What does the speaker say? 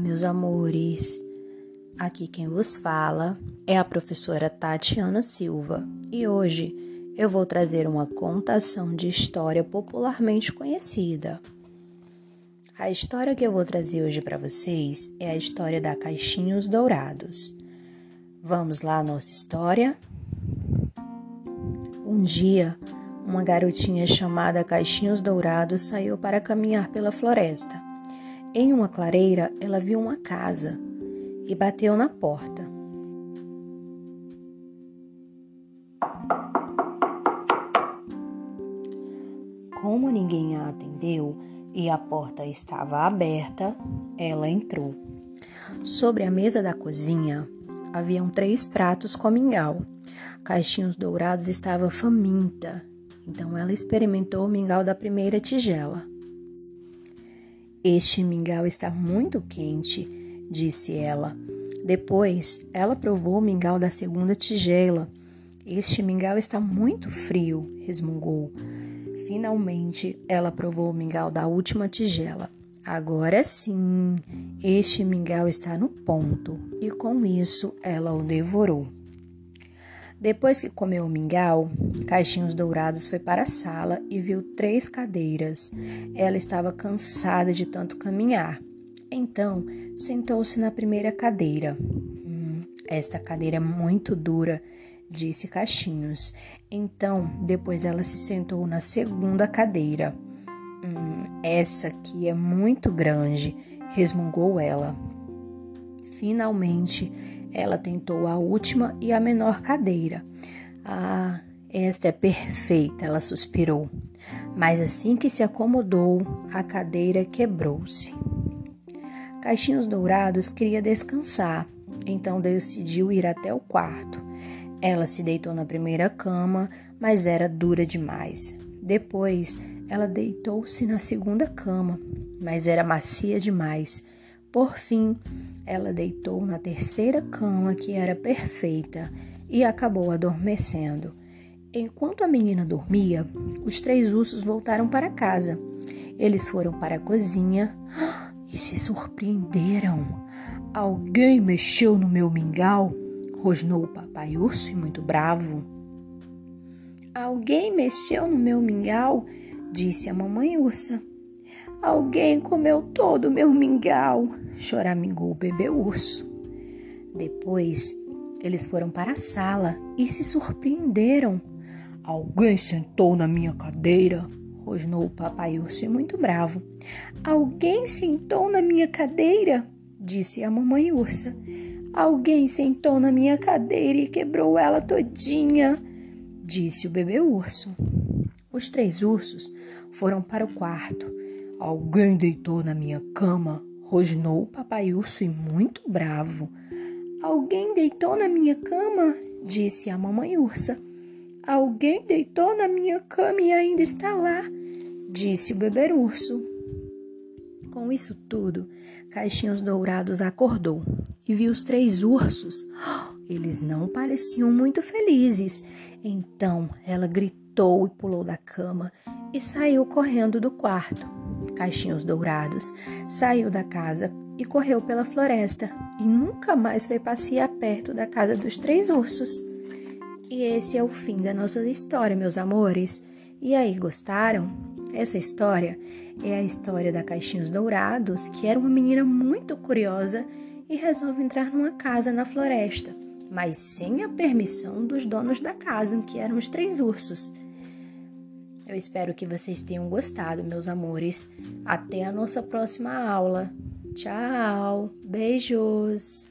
meus amores. Aqui quem vos fala é a professora Tatiana Silva e hoje eu vou trazer uma contação de história popularmente conhecida. A história que eu vou trazer hoje para vocês é a história da Caixinhos Dourados. Vamos lá, nossa história? Um dia, uma garotinha chamada Caixinhos Dourados saiu para caminhar pela floresta. Em uma clareira, ela viu uma casa e bateu na porta. Como ninguém a atendeu e a porta estava aberta, ela entrou. Sobre a mesa da cozinha haviam três pratos com mingau. Caixinhos Dourados estava faminta, então ela experimentou o mingau da primeira tigela. Este mingau está muito quente, disse ela. Depois, ela provou o mingau da segunda tigela. Este mingau está muito frio, resmungou. Finalmente, ela provou o mingau da última tigela. Agora sim, este mingau está no ponto, e com isso ela o devorou. Depois que comeu o mingau, Caixinhos Dourados foi para a sala e viu três cadeiras. Ela estava cansada de tanto caminhar. Então, sentou-se na primeira cadeira. Hum, esta cadeira é muito dura, disse Caixinhos. Então, depois ela se sentou na segunda cadeira. Hum, essa aqui é muito grande, resmungou ela. Finalmente, ela tentou a última e a menor cadeira. Ah, esta é perfeita, ela suspirou. Mas assim que se acomodou, a cadeira quebrou-se. Caixinhos Dourados queria descansar, então decidiu ir até o quarto. Ela se deitou na primeira cama, mas era dura demais. Depois, ela deitou-se na segunda cama, mas era macia demais. Por fim, ela deitou na terceira cama, que era perfeita, e acabou adormecendo. Enquanto a menina dormia, os três ursos voltaram para casa. Eles foram para a cozinha e se surpreenderam. Alguém mexeu no meu mingau? rosnou o papai urso, muito bravo. Alguém mexeu no meu mingau? disse a mamãe ursa. Alguém comeu todo o meu mingau, choramingou o bebê urso. Depois, eles foram para a sala e se surpreenderam. Alguém sentou na minha cadeira, rosnou o papai urso muito bravo. Alguém sentou na minha cadeira, disse a mamãe ursa. Alguém sentou na minha cadeira e quebrou ela todinha, disse o bebê urso. Os três ursos foram para o quarto Alguém deitou na minha cama, rosnou o papai urso e muito bravo. Alguém deitou na minha cama, disse a mamãe ursa. Alguém deitou na minha cama e ainda está lá, disse o bebê urso. Com isso tudo, Caixinhos Dourados acordou e viu os três ursos. Eles não pareciam muito felizes. Então ela gritou e pulou da cama e saiu correndo do quarto caixinhos dourados, saiu da casa e correu pela floresta e nunca mais foi passear perto da casa dos três ursos. E esse é o fim da nossa história, meus amores. E aí, gostaram? Essa história é a história da Caixinhos Dourados, que era uma menina muito curiosa e resolve entrar numa casa na floresta, mas sem a permissão dos donos da casa, que eram os três ursos. Eu espero que vocês tenham gostado, meus amores. Até a nossa próxima aula. Tchau, beijos.